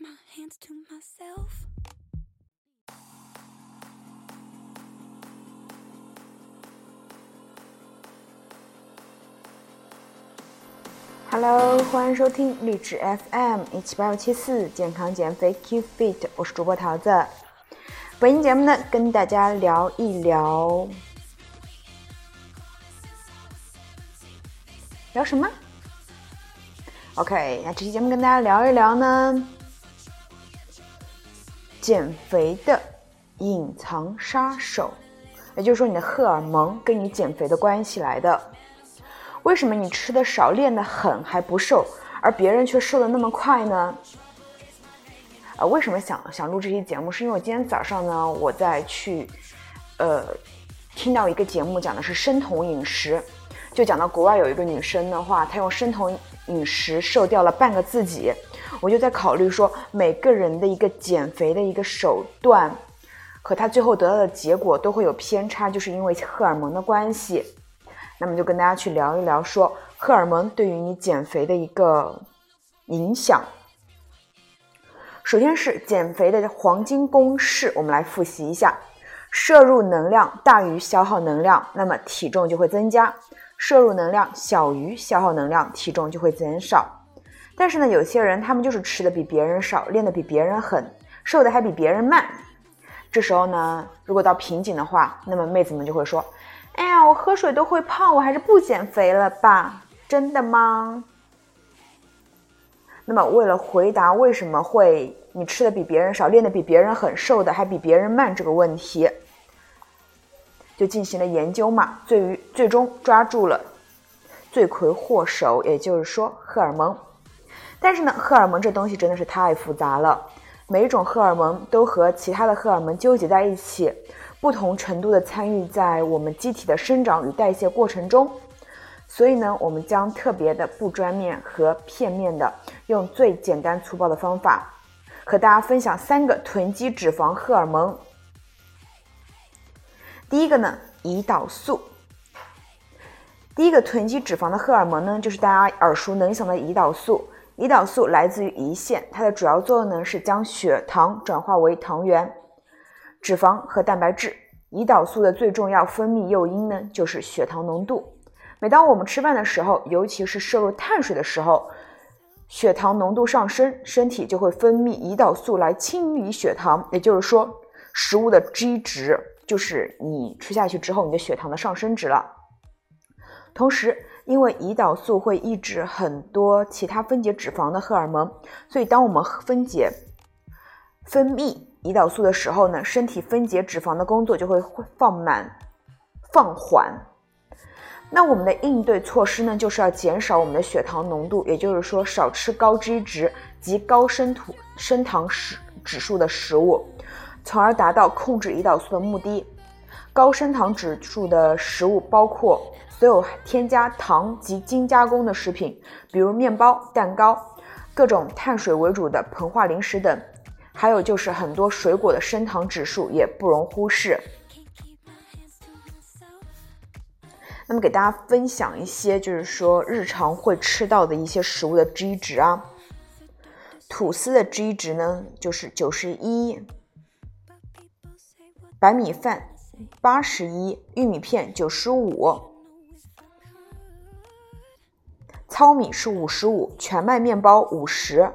my hands to myself. Hello，欢迎收听励志 FM 一七八六七四健康减肥 Keep Fit，我是主播桃子。本期节目呢，跟大家聊一聊，聊什么？OK，那这期节目跟大家聊一聊呢，减肥的隐藏杀手，也就是说你的荷尔蒙跟你减肥的关系来的。为什么你吃的少，练得狠还不瘦，而别人却瘦得那么快呢？呃，为什么想想录这期节目？是因为我今天早上呢，我在去，呃，听到一个节目讲的是生酮饮食，就讲到国外有一个女生的话，她用生酮饮食瘦掉了半个自己。我就在考虑说，每个人的一个减肥的一个手段，和他最后得到的结果都会有偏差，就是因为荷尔蒙的关系。那么就跟大家去聊一聊，说荷尔蒙对于你减肥的一个影响。首先是减肥的黄金公式，我们来复习一下：摄入能量大于消耗能量，那么体重就会增加；摄入能量小于消耗能量，体重就会减少。但是呢，有些人他们就是吃的比别人少，练的比别人狠，瘦的还比别人慢。这时候呢，如果到瓶颈的话，那么妹子们就会说。哎呀，我喝水都会胖，我还是不减肥了吧？真的吗？那么，为了回答为什么会你吃的比别人少，练的比别人狠，瘦的还比别人慢这个问题，就进行了研究嘛。最于最终抓住了罪魁祸首，也就是说荷尔蒙。但是呢，荷尔蒙这东西真的是太复杂了，每一种荷尔蒙都和其他的荷尔蒙纠结在一起。不同程度的参与在我们机体的生长与代谢过程中，所以呢，我们将特别的不专面和片面的，用最简单粗暴的方法，和大家分享三个囤积脂肪荷尔蒙。第一个呢，胰岛素。第一个囤积脂肪的荷尔蒙呢，就是大家耳熟能详的胰岛素。胰岛素来自于胰腺，它的主要作用呢是将血糖转化为糖原。脂肪和蛋白质，胰岛素的最重要分泌诱因呢，就是血糖浓度。每当我们吃饭的时候，尤其是摄入碳水的时候，血糖浓度上升，身体就会分泌胰岛素来清理血糖。也就是说，食物的 G 值就是你吃下去之后你的血糖的上升值了。同时，因为胰岛素会抑制很多其他分解脂肪的荷尔蒙，所以当我们分解分泌。胰岛素的时候呢，身体分解脂肪的工作就会放慢、放缓。那我们的应对措施呢，就是要减少我们的血糖浓度，也就是说少吃高脂值及高升土升糖食指数的食物，从而达到控制胰岛素的目的。高升糖指数的食物包括所有添加糖及精加工的食品，比如面包、蛋糕、各种碳水为主的膨化零食等。还有就是很多水果的升糖指数也不容忽视。那么给大家分享一些，就是说日常会吃到的一些食物的 G 值啊。吐司的 G 值呢就是九十一，白米饭八十一，玉米片九十五，糙米是五十五，全麦面包五十。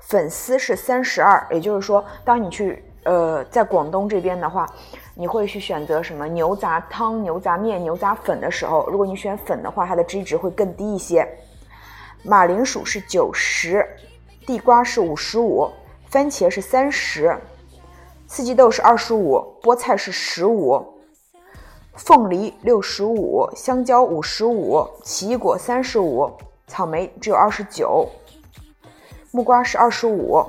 粉丝是三十二，也就是说，当你去呃在广东这边的话，你会去选择什么牛杂汤、牛杂面、牛杂粉的时候，如果你选粉的话，它的 G 值会更低一些。马铃薯是九十，地瓜是五十五，番茄是三十，四季豆是二十五，菠菜是十五，凤梨六十五，香蕉五十五，奇异果三十五，草莓只有二十九。木瓜是二十五，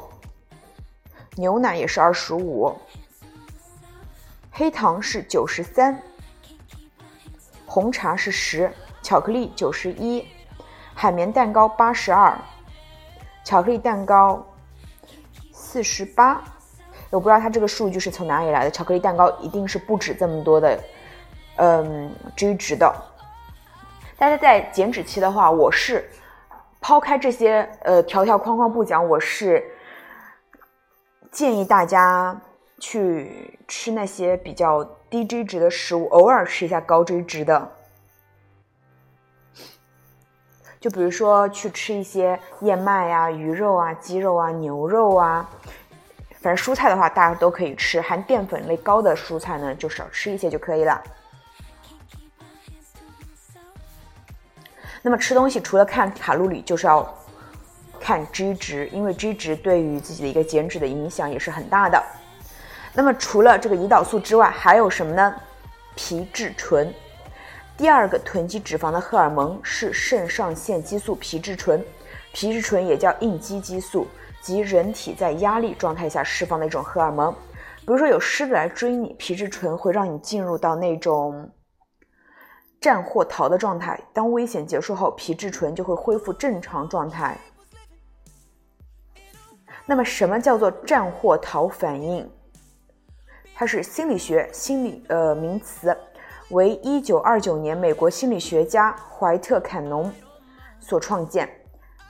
牛奶也是二十五，黑糖是九十三，红茶是十，巧克力九十一，海绵蛋糕八十二，巧克力蛋糕四十八。我不知道它这个数据是从哪里来的，巧克力蛋糕一定是不止这么多的，嗯追值的。大家在减脂期的话，我是。抛开这些呃条条框框不讲，我是建议大家去吃那些比较低脂值的食物，偶尔吃一下高脂值的。就比如说去吃一些燕麦啊、鱼肉啊、鸡肉啊、牛肉啊，反正蔬菜的话大家都可以吃，含淀粉类高的蔬菜呢就少吃一些就可以了。那么吃东西除了看卡路里，就是要看 G 值，因为 G 值对于自己的一个减脂的影响也是很大的。那么除了这个胰岛素之外，还有什么呢？皮质醇。第二个囤积脂肪的荷尔蒙是肾上腺激素皮质醇，皮质醇也叫应激激素，即人体在压力状态下释放的一种荷尔蒙。比如说有狮子来追你，皮质醇会让你进入到那种战或逃的状态。当危险结束后，皮质醇就会恢复正常状态。那么什么叫做战或逃反应？它是心理学心理呃名词。为一九二九年美国心理学家怀特坎农所创建，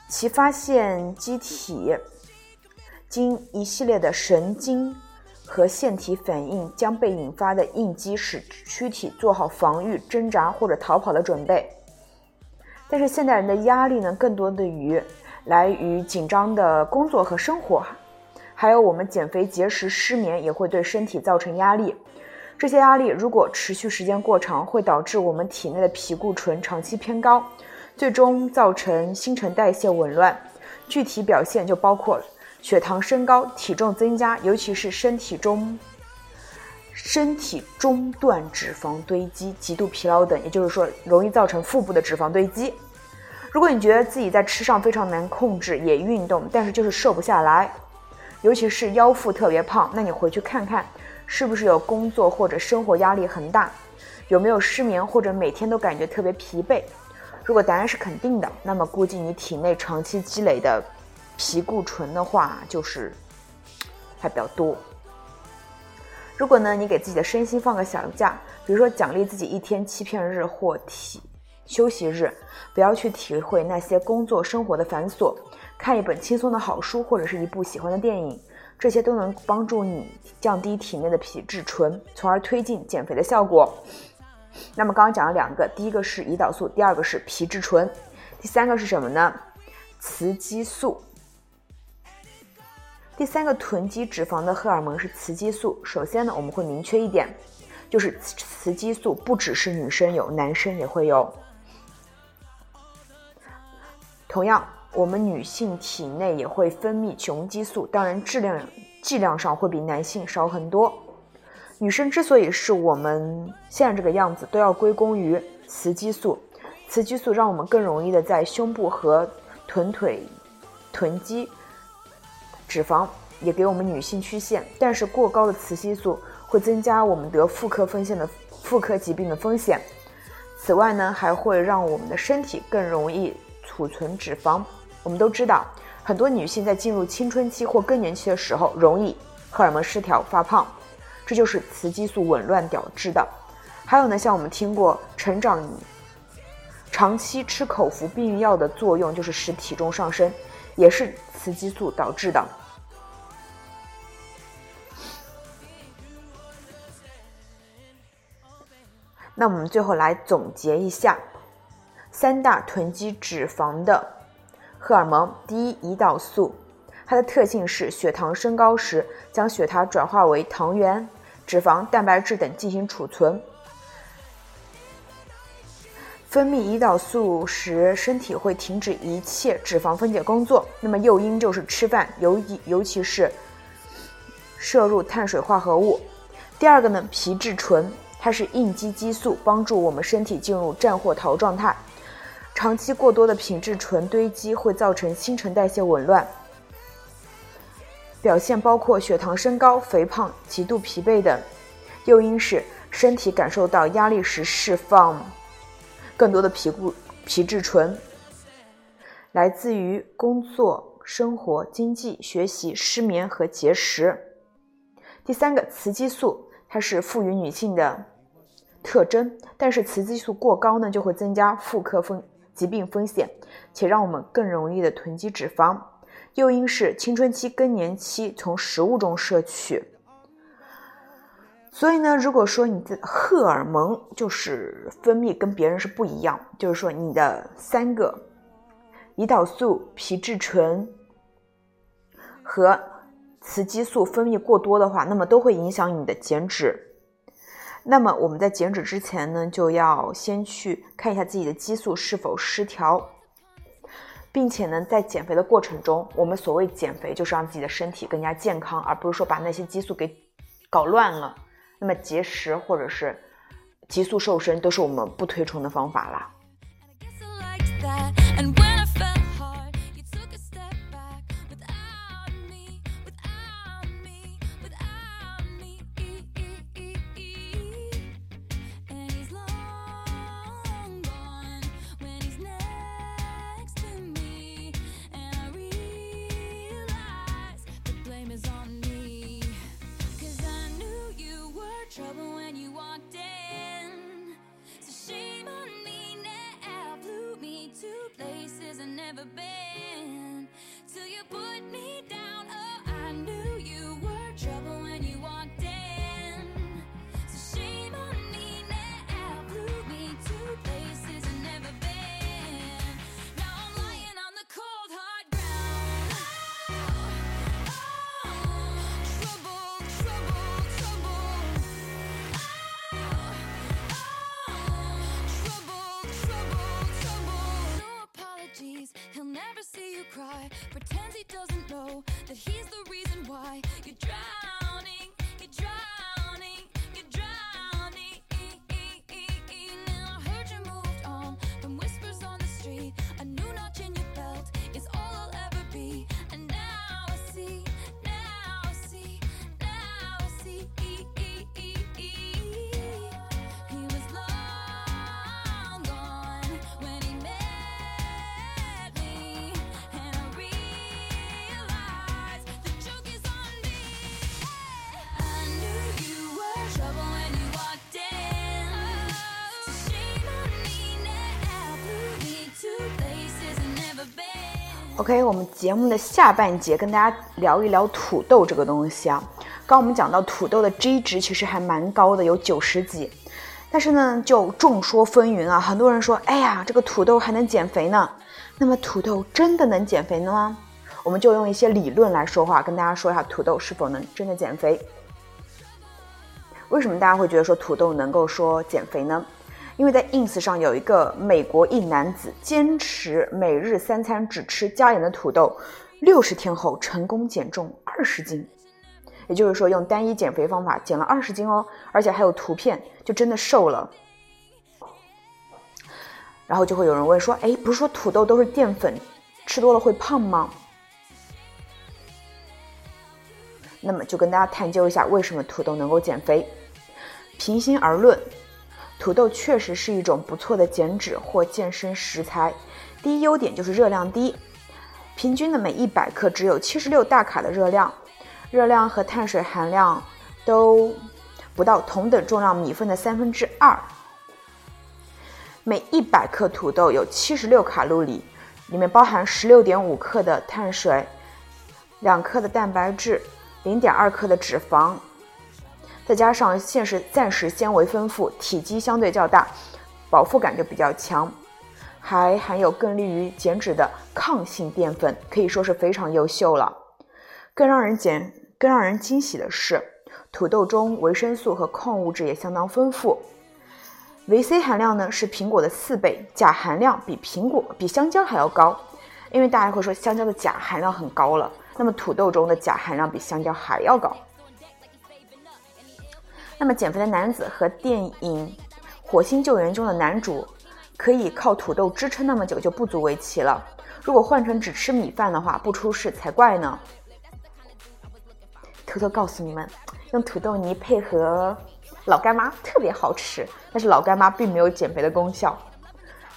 其发现机体经一系列的神经和腺体反应将被引发的应激，使躯体做好防御、挣扎或者逃跑的准备。但是现代人的压力呢，更多的于来于紧张的工作和生活，还有我们减肥、节食、失眠，也会对身体造成压力。这些压力如果持续时间过长，会导致我们体内的皮固醇长期偏高，最终造成新陈代谢紊乱。具体表现就包括血糖升高、体重增加，尤其是身体中身体中段脂肪堆积、极度疲劳等。也就是说，容易造成腹部的脂肪堆积。如果你觉得自己在吃上非常难控制，也运动，但是就是瘦不下来，尤其是腰腹特别胖，那你回去看看。是不是有工作或者生活压力很大？有没有失眠或者每天都感觉特别疲惫？如果答案是肯定的，那么估计你体内长期积累的皮固醇的话，就是还比较多。如果呢，你给自己的身心放个小假，比如说奖励自己一天欺骗日或体休息日，不要去体会那些工作生活的繁琐，看一本轻松的好书或者是一部喜欢的电影。这些都能帮助你降低体内的皮质醇，从而推进减肥的效果。那么刚刚讲了两个，第一个是胰岛素，第二个是皮质醇，第三个是什么呢？雌激素。第三个囤积脂肪的荷尔蒙是雌激素。首先呢，我们会明确一点，就是雌激素不只是女生有，男生也会有。同样。我们女性体内也会分泌雄激素，当然质量剂量上会比男性少很多。女生之所以是我们现在这个样子，都要归功于雌激素。雌激素让我们更容易的在胸部和臀腿囤积脂肪，也给我们女性曲线。但是过高的雌激素会增加我们得妇科风险的妇科疾病的风险。此外呢，还会让我们的身体更容易储存脂肪。我们都知道，很多女性在进入青春期或更年期的时候，容易荷尔蒙失调发胖，这就是雌激素紊乱导致的。还有呢，像我们听过，成长长期吃口服避孕药的作用就是使体重上升，也是雌激素导致的。那我们最后来总结一下三大囤积脂肪的。荷尔蒙第一，胰岛素，它的特性是血糖升高时，将血糖转化为糖原、脂肪、蛋白质等进行储存。分泌胰岛素时，身体会停止一切脂肪分解工作。那么诱因就是吃饭，尤尤其是摄入碳水化合物。第二个呢，皮质醇，它是应激激素，帮助我们身体进入战或逃状态。长期过多的皮质醇堆积会造成新陈代谢紊乱，表现包括血糖升高、肥胖、极度疲惫等。诱因是身体感受到压力时释放更多的皮固皮质醇，来自于工作、生活、经济、学习、失眠和节食。第三个，雌激素，它是赋予女性的特征，但是雌激素过高呢，就会增加妇科风。疾病风险，且让我们更容易的囤积脂肪。诱因是青春期、更年期从食物中摄取。所以呢，如果说你的荷尔蒙就是分泌跟别人是不一样，就是说你的三个胰岛素、皮质醇和雌激素分泌过多的话，那么都会影响你的减脂。那么我们在减脂之前呢，就要先去看一下自己的激素是否失调，并且呢，在减肥的过程中，我们所谓减肥就是让自己的身体更加健康，而不是说把那些激素给搞乱了。那么节食或者是急速瘦身都是我们不推崇的方法啦。see you cry. Pretends he doesn't know that he's the reason why you drive. OK，我们节目的下半节跟大家聊一聊土豆这个东西啊。刚我们讲到土豆的 G 值其实还蛮高的，有九十几。但是呢，就众说纷纭啊。很多人说，哎呀，这个土豆还能减肥呢。那么土豆真的能减肥呢吗？我们就用一些理论来说话，跟大家说一下土豆是否能真的减肥。为什么大家会觉得说土豆能够说减肥呢？因为在 ins 上有一个美国一男子坚持每日三餐只吃加盐的土豆，六十天后成功减重二十斤，也就是说用单一减肥方法减了二十斤哦，而且还有图片，就真的瘦了。然后就会有人问说，哎，不是说土豆都是淀粉，吃多了会胖吗？那么就跟大家探究一下，为什么土豆能够减肥？平心而论。土豆确实是一种不错的减脂或健身食材。第一优点就是热量低，平均的每一百克只有七十六大卡的热量，热量和碳水含量都不到同等重量米饭的三分之二。每一百克土豆有七十六卡路里，里面包含十六点五克的碳水，两克的蛋白质，零点二克的脂肪。再加上现实暂时纤维丰富，体积相对较大，饱腹感就比较强，还含有更利于减脂的抗性淀粉，可以说是非常优秀了。更让人减、更让人惊喜的是，土豆中维生素和矿物质也相当丰富，维 C 含量呢是苹果的四倍，钾含量比苹果、比香蕉还要高。因为大家会说香蕉的钾含量很高了，那么土豆中的钾含量比香蕉还要高。那么减肥的男子和电影《火星救援》中的男主，可以靠土豆支撑那么久就不足为奇了。如果换成只吃米饭的话，不出事才怪呢。偷偷告诉你们，用土豆泥配合老干妈特别好吃，但是老干妈并没有减肥的功效。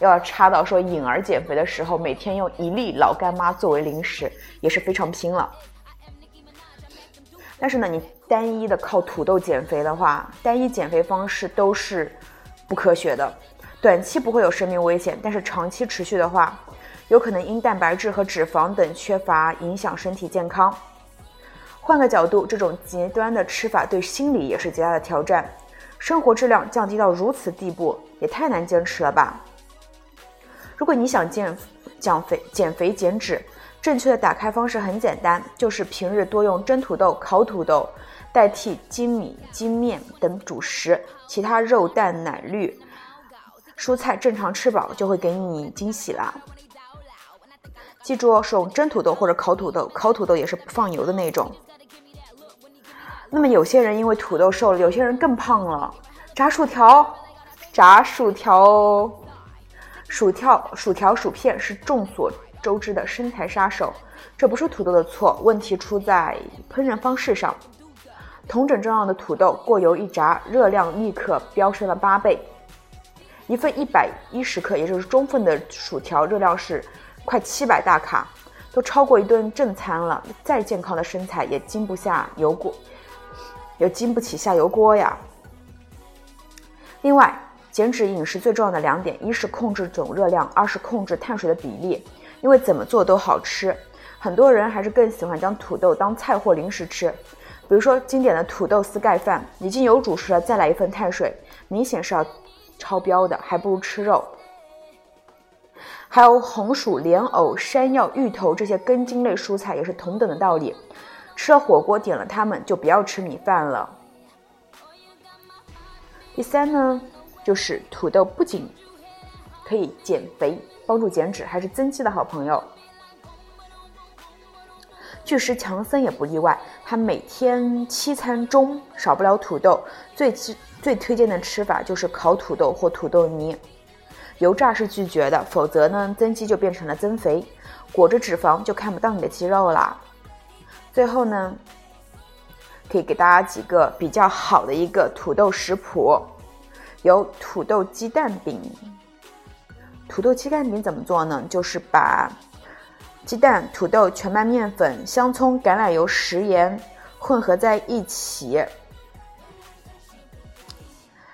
要插到说颖儿减肥的时候，每天用一粒老干妈作为零食，也是非常拼了。但是呢，你。单一的靠土豆减肥的话，单一减肥方式都是不科学的，短期不会有生命危险，但是长期持续的话，有可能因蛋白质和脂肪等缺乏影响身体健康。换个角度，这种极端的吃法对心理也是极大的挑战。生活质量降低到如此地步，也太难坚持了吧？如果你想减减肥、减肥减脂，正确的打开方式很简单，就是平日多用蒸土豆、烤土豆代替精米、精面等主食，其他肉、蛋、奶绿、蔬菜正常吃饱，就会给你惊喜啦。记住哦，是用蒸土豆或者烤土豆，烤土豆也是不放油的那种。那么有些人因为土豆瘦了，有些人更胖了。炸薯条，炸薯条，薯条，薯条，薯片是众所周知的身材杀手。这不是土豆的错，问题出在烹饪方式上。同等重要的土豆过油一炸，热量立刻飙升了八倍。一份一百一十克，也就是中份的薯条，热量是快七百大卡，都超过一顿正餐了。再健康的身材也经不下油锅。也经不起下油锅呀。另外，减脂饮食最重要的两点，一是控制总热量，二是控制碳水的比例。因为怎么做都好吃，很多人还是更喜欢将土豆当菜或零食吃。比如说经典的土豆丝盖饭，已经有主食了，再来一份碳水，明显是要超标的，还不如吃肉。还有红薯、莲藕、山药、芋头这些根茎类蔬菜，也是同等的道理。吃了火锅点了它们就不要吃米饭了。第三呢，就是土豆不仅可以减肥、帮助减脂，还是增肌的好朋友。巨石强森也不例外，他每天七餐中少不了土豆，最最推荐的吃法就是烤土豆或土豆泥。油炸是拒绝的，否则呢增肌就变成了增肥，裹着脂肪就看不到你的肌肉啦。最后呢，可以给大家几个比较好的一个土豆食谱，有土豆鸡蛋饼。土豆鸡蛋饼怎么做呢？就是把鸡蛋、土豆、全麦面粉、香葱、橄榄油、食盐混合在一起，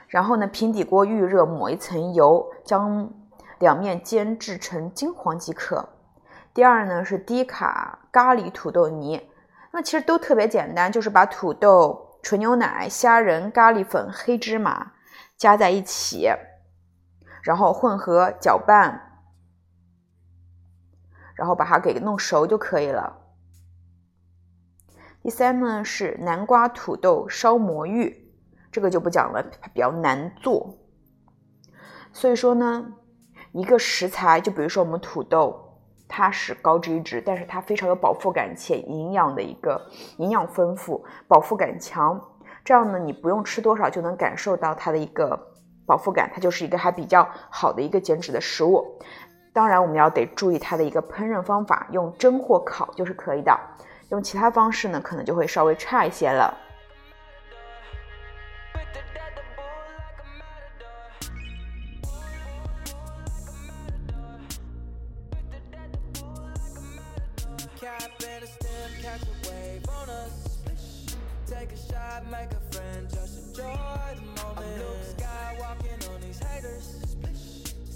然后呢，平底锅预热，抹一层油，将两面煎制成金黄即可。第二呢是低卡咖喱土豆泥。那其实都特别简单，就是把土豆、纯牛奶、虾仁、咖喱粉、黑芝麻加在一起，然后混合搅拌，然后把它给弄熟就可以了。第三呢是南瓜土豆烧魔芋，这个就不讲了，它比较难做。所以说呢，一个食材，就比如说我们土豆。它是高脂质，但是它非常有饱腹感且营养的一个营养丰富、饱腹感强。这样呢，你不用吃多少就能感受到它的一个饱腹感，它就是一个还比较好的一个减脂的食物。当然，我们要得注意它的一个烹饪方法，用蒸或烤就是可以的。用其他方式呢，可能就会稍微差一些了。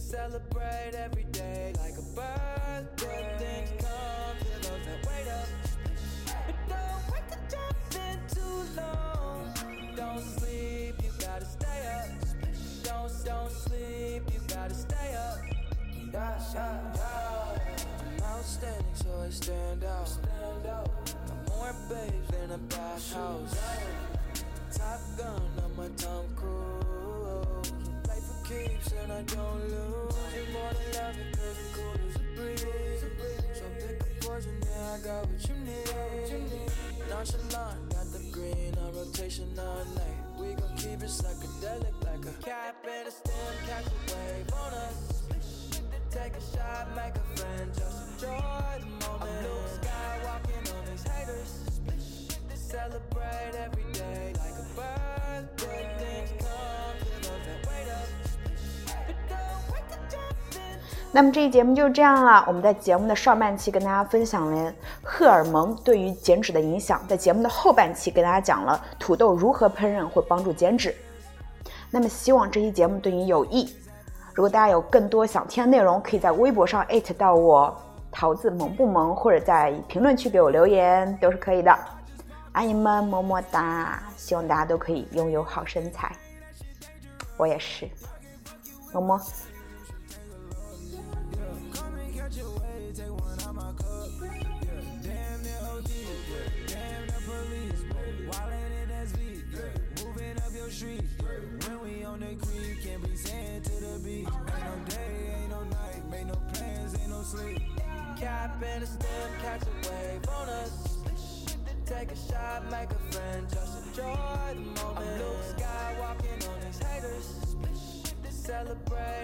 celebrate every Don't, sleep, you gotta stay up. Yeah, yeah, yeah. I'm outstanding, so I stand out. Stand out. Got more babes than a bathhouse. Top gun on my Tom Cruise. Play for keeps and I don't lose. You're more than loving, cause I'm cool as a breeze. So pick a poison, yeah, I got what you need. Nonchalant, got the green on rotation all night. We gon' keep it psychedelic like a cap and a stem, catch a wave on us. Take a shot, make a friend, just enjoy the moment. I'm blue sky walking on these haters. Celebrate every day like a birthday. Things come to those that wait up. But don't wait to jump. 那么这一节目就是这样了。我们在节目的上半期跟大家分享了荷尔蒙对于减脂的影响，在节目的后半期跟大家讲了土豆如何烹饪会帮助减脂。那么希望这期节目对你有益。如果大家有更多想听的内容，可以在微博上艾特到我桃子萌不萌，或者在评论区给我留言，都是可以的。爱你们，么么哒！希望大家都可以拥有好身材，我也是，么么。Enjoy the moment. Luke Skywalking on these haters. Celebrate.